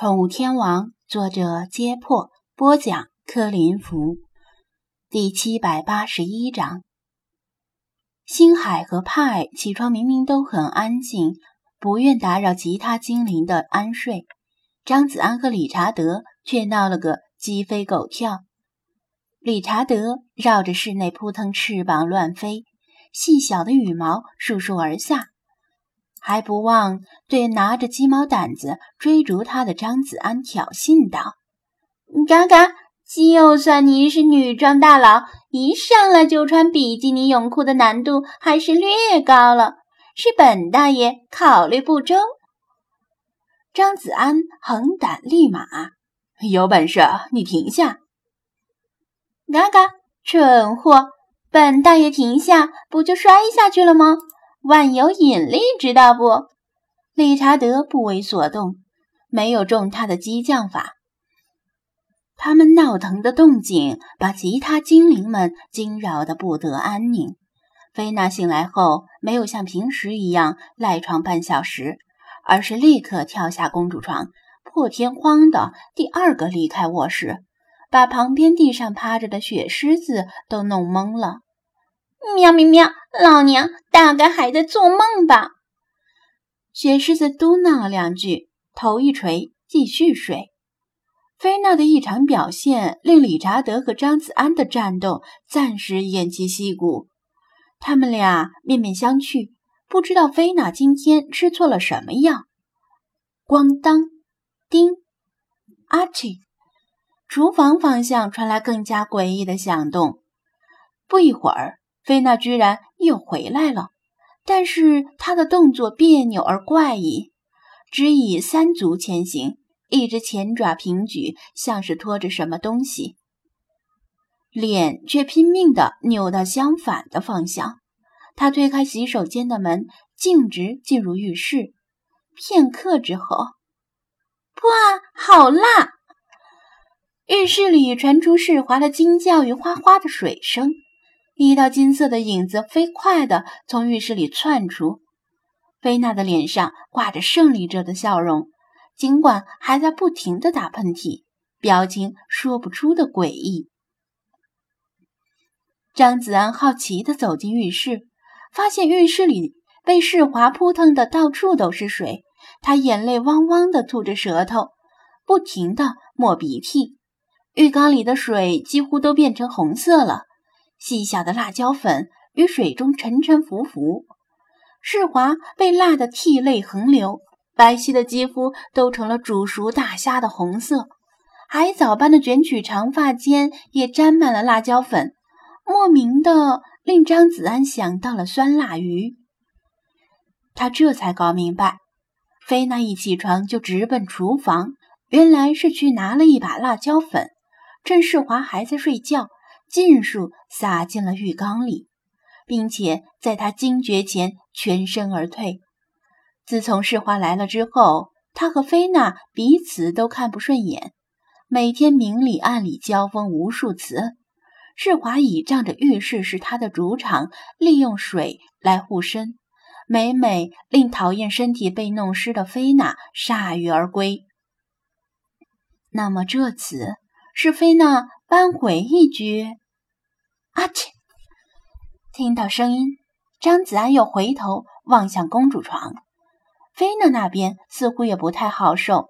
宠物天王，作者：揭破，播讲：柯林福，第七百八十一章。星海和派起床明明都很安静，不愿打扰其他精灵的安睡。张子安和理查德却闹了个鸡飞狗跳。理查德绕着室内扑腾翅膀乱飞，细小的羽毛簌簌而下。还不忘对拿着鸡毛掸子追逐他的张子安挑衅道：“嘎嘎，就算你是女装大佬，一上来就穿比基尼泳裤的难度还是略高了，是本大爷考虑不周。”张子安横胆立马：“有本事你停下！”嘎嘎，蠢货，本大爷停下不就摔下去了吗？万有引力，知道不？理查德不为所动，没有中他的激将法。他们闹腾的动静把其他精灵们惊扰得不得安宁。菲娜醒来后，没有像平时一样赖床半小时，而是立刻跳下公主床，破天荒的第二个离开卧室，把旁边地上趴着的雪狮子都弄懵了。喵喵喵！老娘大概还在做梦吧。雪狮子嘟囔了两句，头一垂，继续睡。菲娜的异常表现令理查德和张子安的战斗暂时偃旗息鼓。他们俩面面相觑，不知道菲娜今天吃错了什么药。咣当，叮，阿嚏！厨房方向传来更加诡异的响动。不一会儿。菲娜居然又回来了，但是她的动作别扭而怪异，只以三足前行，一只前爪平举，像是拖着什么东西，脸却拼命地扭到相反的方向。他推开洗手间的门，径直进入浴室。片刻之后，哇，好辣！浴室里传出世华的惊叫与哗哗的水声。一道金色的影子飞快地从浴室里窜出，菲娜的脸上挂着胜利者的笑容，尽管还在不停地打喷嚏，表情说不出的诡异。张子安好奇地走进浴室，发现浴室里被世华扑腾的到处都是水，他眼泪汪汪地吐着舌头，不停地抹鼻涕，浴缸里的水几乎都变成红色了。细小的辣椒粉于水中沉沉浮浮，世华被辣得涕泪横流，白皙的肌肤都成了煮熟大虾的红色，海藻般的卷曲长发间也沾满了辣椒粉，莫名的令张子安想到了酸辣鱼。他这才搞明白，菲娜一起床就直奔厨房，原来是去拿了一把辣椒粉，趁世华还在睡觉。尽数洒进了浴缸里，并且在他惊觉前全身而退。自从世华来了之后，他和菲娜彼此都看不顺眼，每天明里暗里交锋无数次。世华倚仗着浴室是他的主场，利用水来护身，每每令讨厌身体被弄湿的菲娜铩羽而归。那么这次是菲娜扳回一局。阿切！听到声音，张子安又回头望向公主床，菲娜那边似乎也不太好受，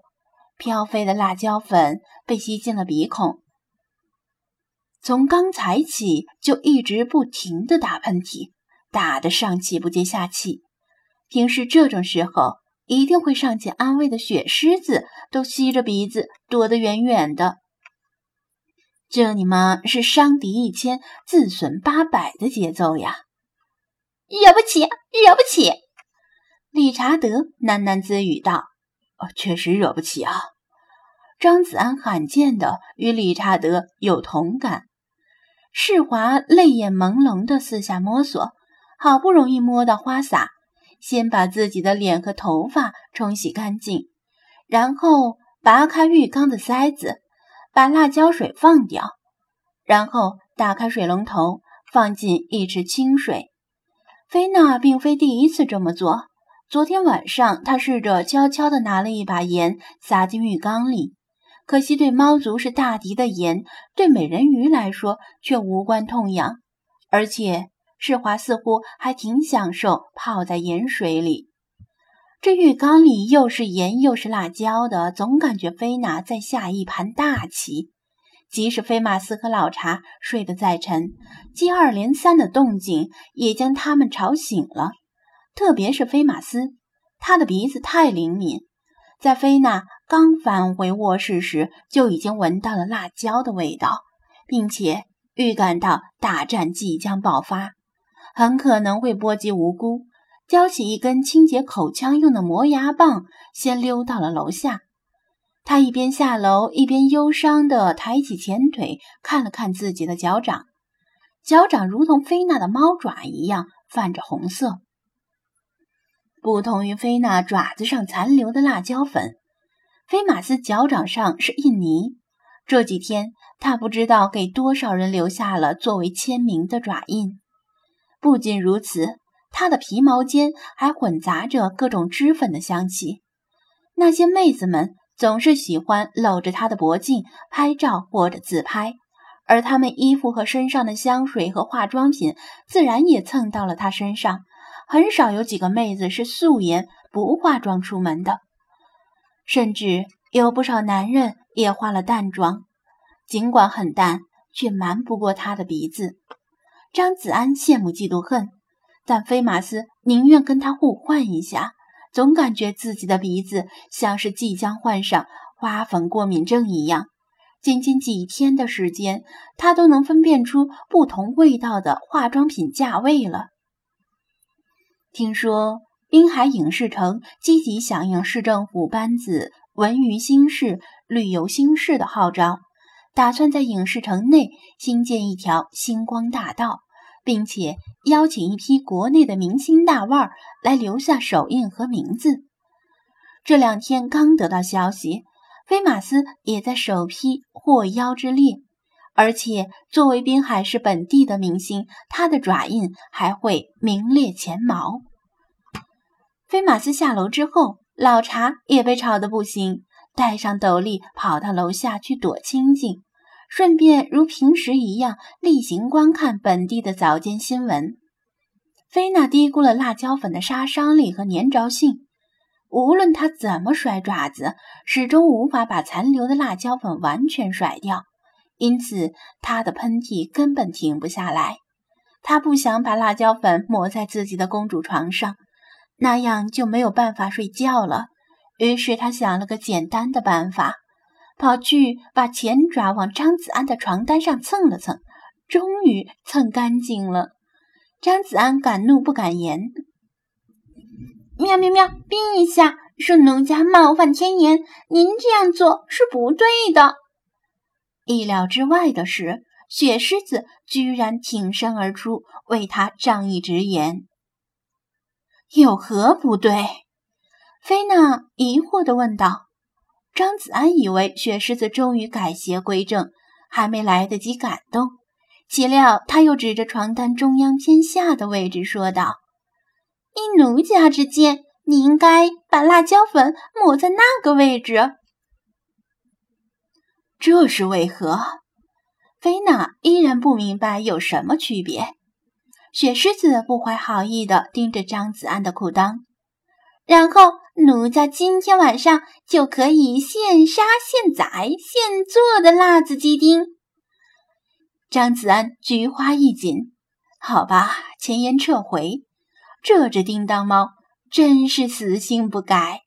飘飞的辣椒粉被吸进了鼻孔，从刚才起就一直不停的打喷嚏，打得上气不接下气。平时这种时候，一定会上前安慰的雪狮子都吸着鼻子躲得远远的。这你妈是伤敌一千，自损八百的节奏呀！惹不起，惹不起！理查德喃喃自语道：“哦，确实惹不起啊！”张子安罕见的与理查德有同感。世华泪眼朦胧的四下摸索，好不容易摸到花洒，先把自己的脸和头发冲洗干净，然后拔开浴缸的塞子。把辣椒水放掉，然后打开水龙头，放进一池清水。菲娜并非第一次这么做，昨天晚上，她试着悄悄地拿了一把盐撒进浴缸里，可惜对猫族是大敌的盐，对美人鱼来说却无关痛痒。而且世华似乎还挺享受泡在盐水里。这浴缸里又是盐又是辣椒的，总感觉菲娜在下一盘大棋。即使菲马斯和老茶睡得再沉，接二连三的动静也将他们吵醒了。特别是菲马斯，他的鼻子太灵敏，在菲娜刚返回卧室时，就已经闻到了辣椒的味道，并且预感到大战即将爆发，很可能会波及无辜。叼起一根清洁口腔用的磨牙棒，先溜到了楼下。他一边下楼，一边忧伤地抬起前腿，看了看自己的脚掌，脚掌如同菲娜的猫爪一样泛着红色。不同于菲娜爪子上残留的辣椒粉，菲马斯脚掌上是印泥。这几天，他不知道给多少人留下了作为签名的爪印。不仅如此，他的皮毛间还混杂着各种脂粉的香气。那些妹子们总是喜欢搂着他的脖颈拍照或者自拍，而他们衣服和身上的香水和化妆品自然也蹭到了他身上。很少有几个妹子是素颜不化妆出门的，甚至有不少男人也化了淡妆，尽管很淡，却瞒不过他的鼻子。张子安羡慕嫉妒恨，但菲马斯宁愿跟他互换一下，总感觉自己的鼻子像是即将患上花粉过敏症一样。仅仅几天的时间，他都能分辨出不同味道的化妆品价位了。听说滨海影视城积极响应市政府班子“文娱新市、旅游新市”的号召，打算在影视城内新建一条星光大道，并且邀请一批国内的明星大腕来留下手印和名字。这两天刚得到消息，菲马斯也在首批获邀之列。而且，作为滨海市本地的明星，他的爪印还会名列前茅。菲马斯下楼之后，老茶也被吵得不行，戴上斗笠跑到楼下去躲清静，顺便如平时一样例行观看本地的早间新闻。菲娜低估了辣椒粉的杀伤力和粘着性，无论她怎么甩爪子，始终无法把残留的辣椒粉完全甩掉。因此，他的喷嚏根本停不下来。他不想把辣椒粉抹在自己的公主床上，那样就没有办法睡觉了。于是，他想了个简单的办法，跑去把前爪往张子安的床单上蹭了蹭，终于蹭干净了。张子安敢怒不敢言：“喵喵喵，陛下，是奴家冒犯天颜，您这样做是不对的。”意料之外的是，雪狮子居然挺身而出，为他仗义直言。有何不对？菲娜疑惑地问道。张子安以为雪狮子终于改邪归正，还没来得及感动，岂料他又指着床单中央偏下的位置说道：“依奴家之见，你应该把辣椒粉抹在那个位置。”这是为何？菲娜依然不明白有什么区别。雪狮子不怀好意地盯着张子安的裤裆，然后奴家今天晚上就可以现杀现宰现做的辣子鸡丁。张子安菊花一紧，好吧，前言撤回。这只叮当猫真是死性不改。